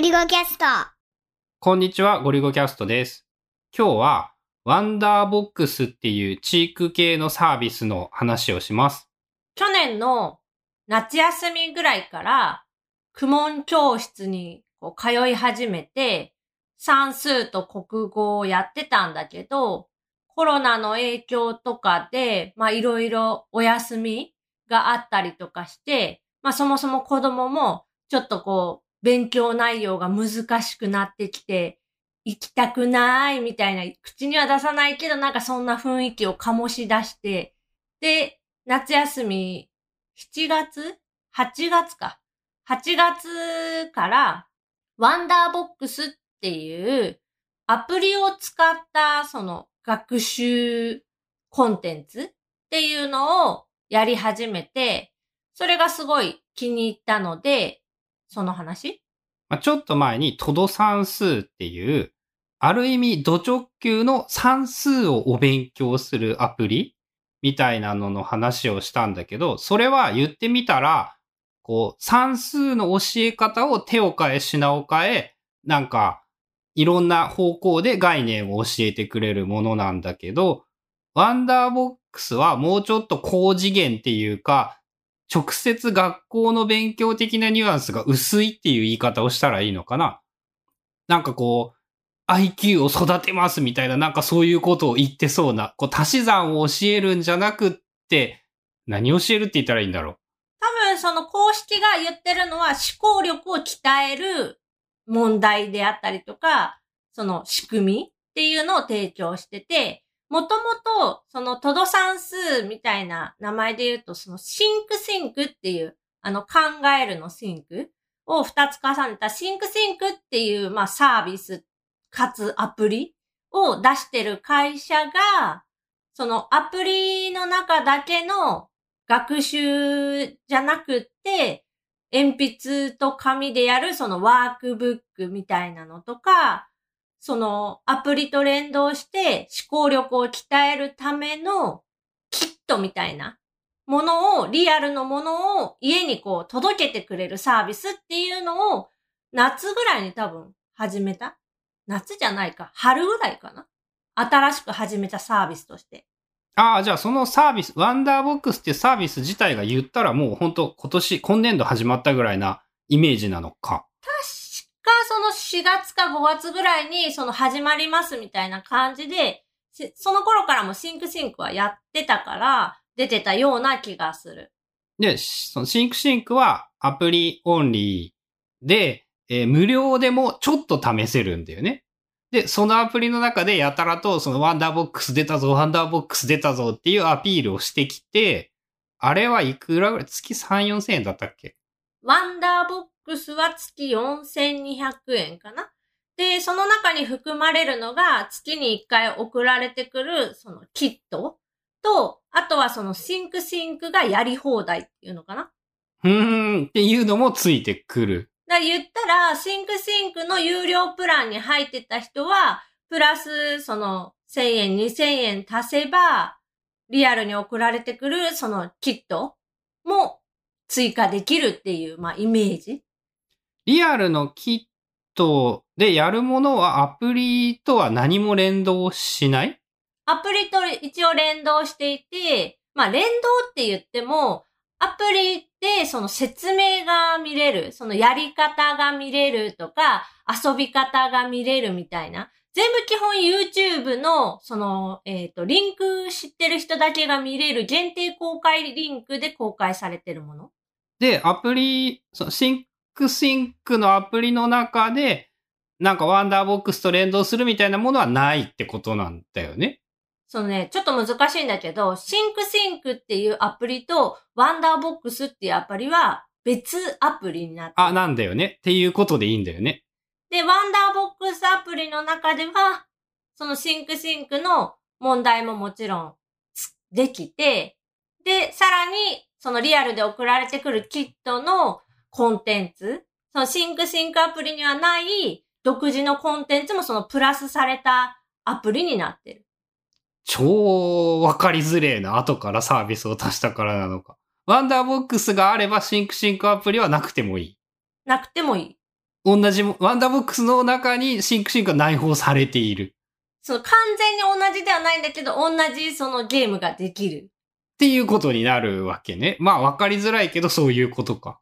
ゴリゴキャスト。こんにちは、ゴリゴキャストです。今日は、ワンダーボックスっていうチーク系のサービスの話をします。去年の夏休みぐらいから、公文教室にこう通い始めて、算数と国語をやってたんだけど、コロナの影響とかで、まあいろいろお休みがあったりとかして、まあそもそも子供もちょっとこう、勉強内容が難しくなってきて、行きたくないみたいな、口には出さないけど、なんかそんな雰囲気を醸し出して、で、夏休み、7月 ?8 月か。8月から、ワンダーボックスっていうアプリを使ったその学習コンテンツっていうのをやり始めて、それがすごい気に入ったので、その話？ま、ちょっと前にトド算数っていう、ある意味土直球の算数をお勉強するアプリみたいなのの話をしたんだけど、それは言ってみたら、こう、算数の教え方を手を変え品を変え、なんか、いろんな方向で概念を教えてくれるものなんだけど、ワンダーボックスはもうちょっと高次元っていうか、直接学校の勉強的なニュアンスが薄いっていう言い方をしたらいいのかな？なんかこう、IQ を育てますみたいな、なんかそういうことを言ってそうな、こう足し算を教えるんじゃなくって、何教えるって言ったらいいんだろう？多分その公式が言ってるのは思考力を鍛える問題であったりとか、その仕組みっていうのを提供してて、もともとそのトド算数みたいな名前で言うと、そのシンクシンクっていう、あの考えるの think を二つ重ねたシンクシンクっていう、まあサービスかつアプリを出してる会社が、そのアプリの中だけの学習じゃなくって、鉛筆と紙でやるそのワークブックみたいなのとか、そのアプリと連動して思考力を鍛えるためのキットみたいなものを、リアルのものを家にこう届けてくれるサービスっていうのを夏ぐらいに多分始めた？夏じゃないか。春ぐらいかな？新しく始めたサービスとして。ああ、じゃあそのサービス、ワンダーボックスっていうサービス自体が言ったらもう本当今年、今年度始まったぐらいなイメージなのか？確かその4月か5月ぐらいにその始まりますみたいな感じで、しその頃からもシンクシンクはやってたから出てたような気がする。で、しそのシンクシンクはアプリオンリーで、えー無料でもちょっと試せるんだよね。で、そのアプリの中でやたらとそのワンダーボックス出たぞ、ワンダーボックス出たぞっていうアピールをしてきて、あれはいくらぐらい月3、4千円だったっけ？ワンダーボックスは月4200円かなで、その中に含まれるのが月に1回送られてくるそのキットと、あとはそのシンクシンクがやり放題っていうのかなうーんっていうのもついてくる。だ言ったら、シンクシンクの有料プランに入ってた人は、プラス、その、1000円、2000円足せば、リアルに送られてくる、その、キットも追加できるっていう、まあ、イメージ。リアルのキットでやるものはアプリとは何も連動しない？アプリと一応連動していて、まあ、連動って言っても、アプリでその説明が見れる、そのやり方が見れるとか、遊び方が見れるみたいな。全部基本 YouTube の、その、えっ、と、リンク知ってる人だけが見れる限定公開リンクで公開されてるもの。で、アプリ、そのシンクシンクのアプリの中で、なんかワンダーボックスと連動するみたいなものはないってことなんだよね。そのね、ちょっと難しいんだけど、シンクシンクっていうアプリと、ワンダーボックスっていうアプリは別アプリになってるあ、なんだよね。っていうことでいいんだよね。で、ワンダーボックスアプリの中では、そのシンクシンクの問題ももちろんつできて、で、さらに、そのリアルで送られてくるキットのコンテンツ、そのシンクシンクアプリにはない独自のコンテンツもそのプラスされたアプリになってる。超わかりづれえな。後からサービスを足したからなのか。ワンダーボックスがあればシンクシンクアプリはなくてもいい。なくてもいい。同じ、ワンダーボックスの中にシンクシンクが内包されている。その完全に同じではないんだけど、同じそのゲームができる。っていうことになるわけね。まあわかりづらいけどそういうことか。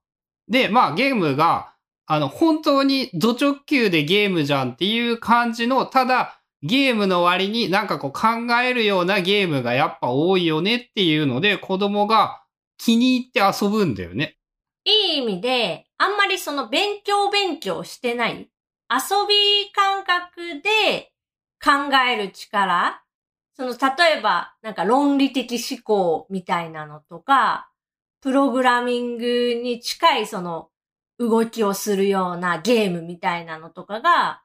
で、まあゲームが、あの、本当にド直球でゲームじゃんっていう感じの、ただゲームの割になんかこう考えるようなゲームがやっぱ多いよねっていうので子供が気に入って遊ぶんだよね。いい意味で、あんまりその勉強勉強してない。遊び感覚で考える力。その、例えば、なんか論理的思考みたいなのとか、プログラミングに近いその動きをするようなゲームみたいなのとかが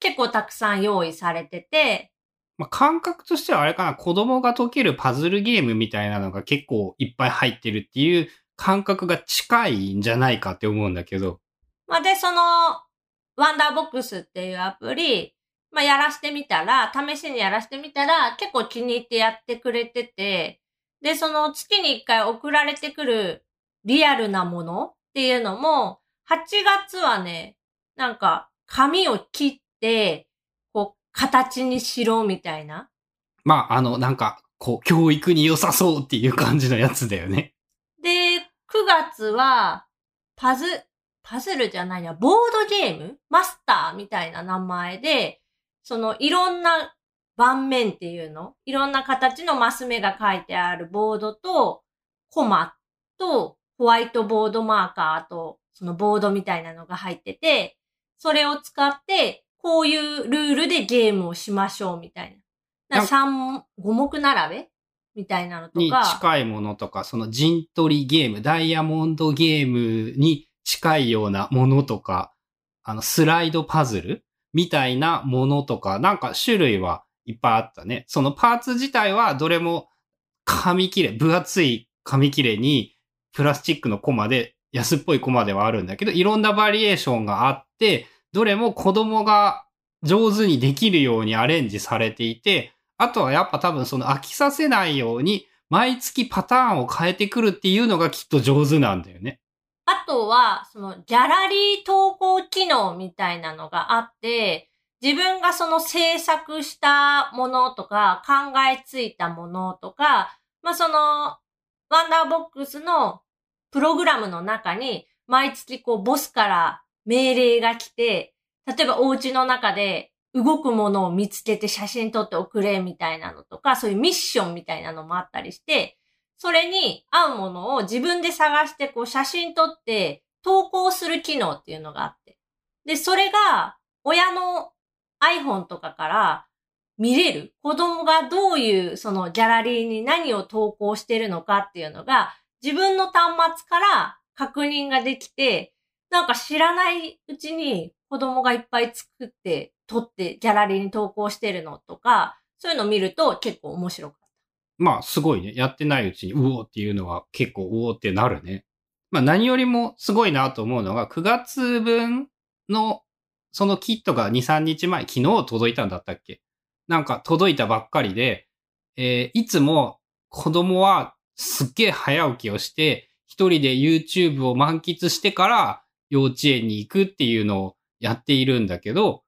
結構たくさん用意されてて、まあ、感覚としてはあれかな、子供が解けるパズルゲームみたいなのが結構いっぱい入ってるっていう感覚が近いんじゃないかって思うんだけど。まあ、で、その、ワンダーボックスっていうアプリ、まあ、やらしてみたら、試しにやらしてみたら、結構気に入ってやってくれてて、で、その月に一回送られてくるリアルなものっていうのも、8月はね、なんか、紙を切って、こう、形にしろみたいな。まあ、あの、なんか、こう、教育に良さそうっていう感じのやつだよね。で、9月は、パズ、パズルじゃないな、ボードゲーム？マスターみたいな名前で、そのいろんな盤面っていうの？いろんな形のマス目が書いてあるボードと、コマと、ホワイトボードマーカーと、そのボードみたいなのが入ってて、それを使って、こういうルールでゲームをしましょうみたいな。な3、5目並べ？みたいなのとか。に近いものとか、その陣取りゲーム、ダイヤモンドゲームに近いようなものとか、あの、スライドパズルみたいなものとか、なんか種類はいっぱいあったね。そのパーツ自体はどれも紙切れ、分厚い紙切れにプラスチックのコマで、安っぽいコマではあるんだけど、いろんなバリエーションがあって、どれも子供が上手にできるようにアレンジされていて、あとはやっぱ多分その飽きさせないように、毎月パターンを変えてくるっていうのがきっと上手なんだよね。あとは、そのギャラリー投稿機能みたいなのがあって、自分がその制作したものとか、考えついたものとか、まあ、その、ワンダーボックスのプログラムの中に、毎月こう、ボスから命令が来て、例えばお家の中で動くものを見つけて写真撮って送れみたいなのとか、そういうミッションみたいなのもあったりして、それに合うものを自分で探して、こう写真撮って投稿する機能っていうのがあって。で、それが親の iPhone とかから見れる。子供がどういうそのギャラリーに何を投稿してるのかっていうのが自分の端末から確認ができて、なんか知らないうちに子供がいっぱい作って撮ってギャラリーに投稿してるのとか、そういうのを見ると結構面白くまあ、すごいね。やってないうちに、うおっていうのは結構、うおってなるね。まあ、何よりもすごいなと思うのが、9月分の、そのキットが2、3日前、昨日届いたんだったっけ？なんか届いたばっかりで、えー、いつも子供はすっげえ早起きをして、一人で YouTube を満喫してから幼稚園に行くっていうのをやっているんだけど、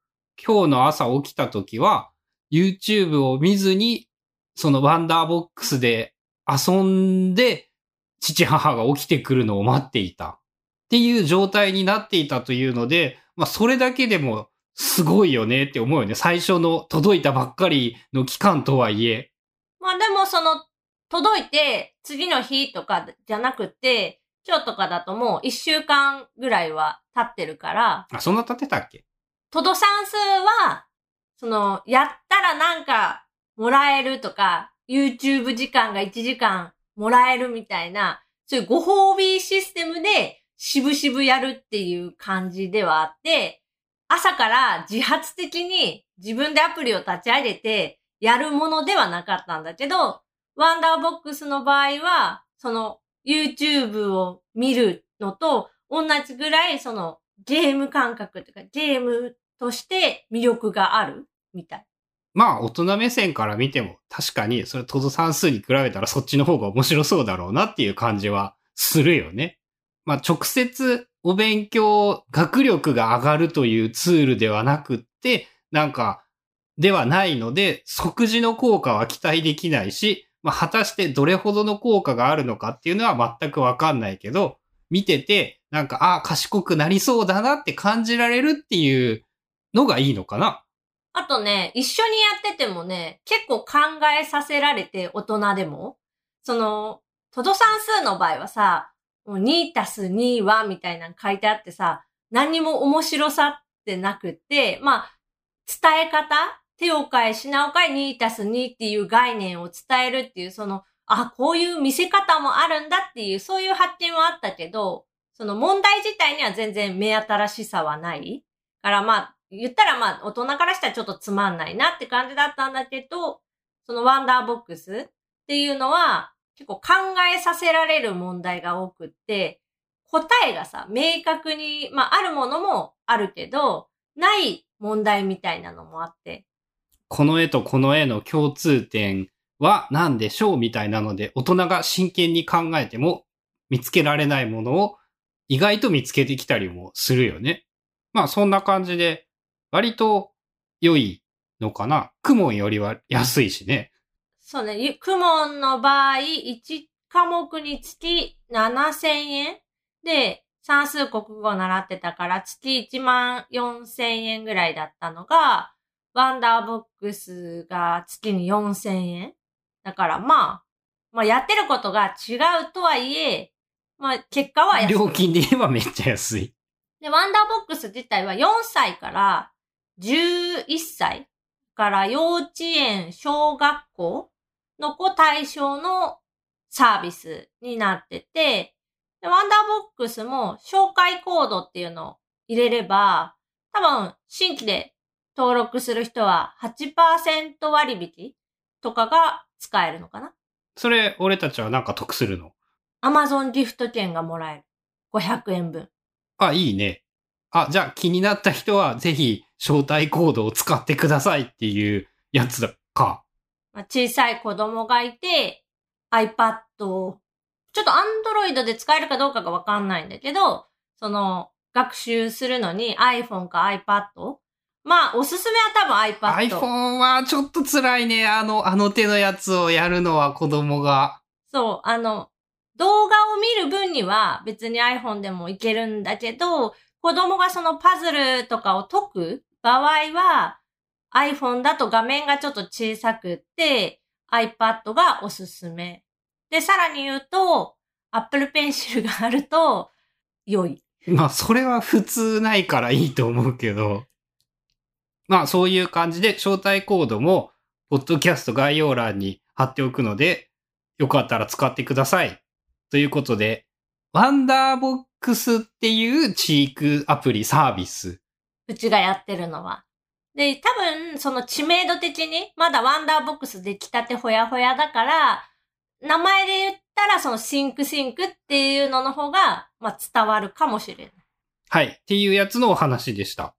今日の朝起きた時は YouTube を見ずにそのワンダーボックスで遊んで、父母が起きてくるのを待っていた。っていう状態になっていたというので、まあそれだけでもすごいよねって思うよね。最初の届いたばっかりの期間とはいえ。まあでもその届いて次の日とかじゃなくて、今日とかだともう一週間ぐらいは経ってるから。あ、そんな経ってたっけ？トド算数は、その、やったらなんかもらえるとか、YouTube 時間が1時間もらえるみたいな、そういうご褒美システムで、しぶしぶやるっていう感じではあって、朝から自発的に自分でアプリを立ち上げてやるものではなかったんだけど、ワンダーボックスの場合は、その YouTube を見るのと同じぐらいそのゲーム感覚というかゲームとして魅力があるみたい。まあ、大人目線から見ても、確かに、それ、トド算数に比べたらそっちの方が面白そうだろうなっていう感じはするよね。まあ、直接お勉強、学力が上がるというツールではなくって、なんか、ではないので、即時の効果は期待できないし、まあ、果たしてどれほどの効果があるのかっていうのは全くわかんないけど、見てて、なんか、ああ、賢くなりそうだなって感じられるっていうのがいいのかな。あとね、一緒にやっててもね、結構考えさせられて、大人でも。その、トド算数の場合はさ、もう2たす2はみたいなの書いてあってさ、何にも面白さってなくて、まあ、伝え方手を変え品を変え2たす2っていう概念を伝えるっていう、その、あ、こういう見せ方もあるんだっていう、そういう発見はあったけど、その問題自体には全然目新しさはない。からまあ、言ったらまあ、大人からしたらちょっとつまんないなって感じだったんだけど、そのワンダーボックスっていうのは、結構考えさせられる問題が多くって、答えがさ、明確に、まあ、あるものもあるけど、ない問題みたいなのもあって、この絵とこの絵の共通点は何でしょうみたいなので、大人が真剣に考えても見つけられないものを意外と見つけてきたりもするよね。まあそんな感じで、割と良いのかな。クモンよりは安いしね。そうね、ゆクモンの場合、1科目につき7000円で、算数国語習ってたから月1万4000円ぐらいだったのが、ワンダーボックスが月に4000円。だからまあ、まあやってることが違うとはいえ、まあ結果は安い。料金で言えばめっちゃ安い。で、ワンダーボックス自体は4歳から11歳から幼稚園、小学校の子対象のサービスになってて、でワンダーボックスも紹介コードっていうのを入れれば、多分新規で登録する人は8%割引とかが使えるのかなそれ、俺たちはなんか得するの？アマゾンギフト券がもらえる。500円分。あ、いいね。あ、じゃあ気になった人はぜひ招待コードを使ってくださいっていうやつだか。まあ小さい子供がいて、iPad を、ちょっと Android で使えるかどうかがわかんないんだけど、その、学習するのに iPhone か iPad? まあ、おすすめは多分 iPad。iPhone はちょっと辛いね。あの、あの手のやつをやるのは子供が。そう、あの、動画を見る分には別に iPhone でもいけるんだけど、子供がそのパズルとかを解く場合は、iPhone だと画面がちょっと小さくって、iPad がおすすめ。で、さらに言うと、Apple Pencil があると、良い。まあ、それは普通ないからいいと思うけど。まあ、そういう感じで、招待コードも、ポッドキャスト概要欄に貼っておくので、よかったら使ってください。ということで、ワンダーボックスっていうチークアプリサービス。うちがやってるのは。で、多分、その知名度的に、まだワンダーボックスで来たてほやほやだから、名前で言ったら、そのシンクシンクっていうのの方が、まあ伝わるかもしれない。はい。っていうやつのお話でした。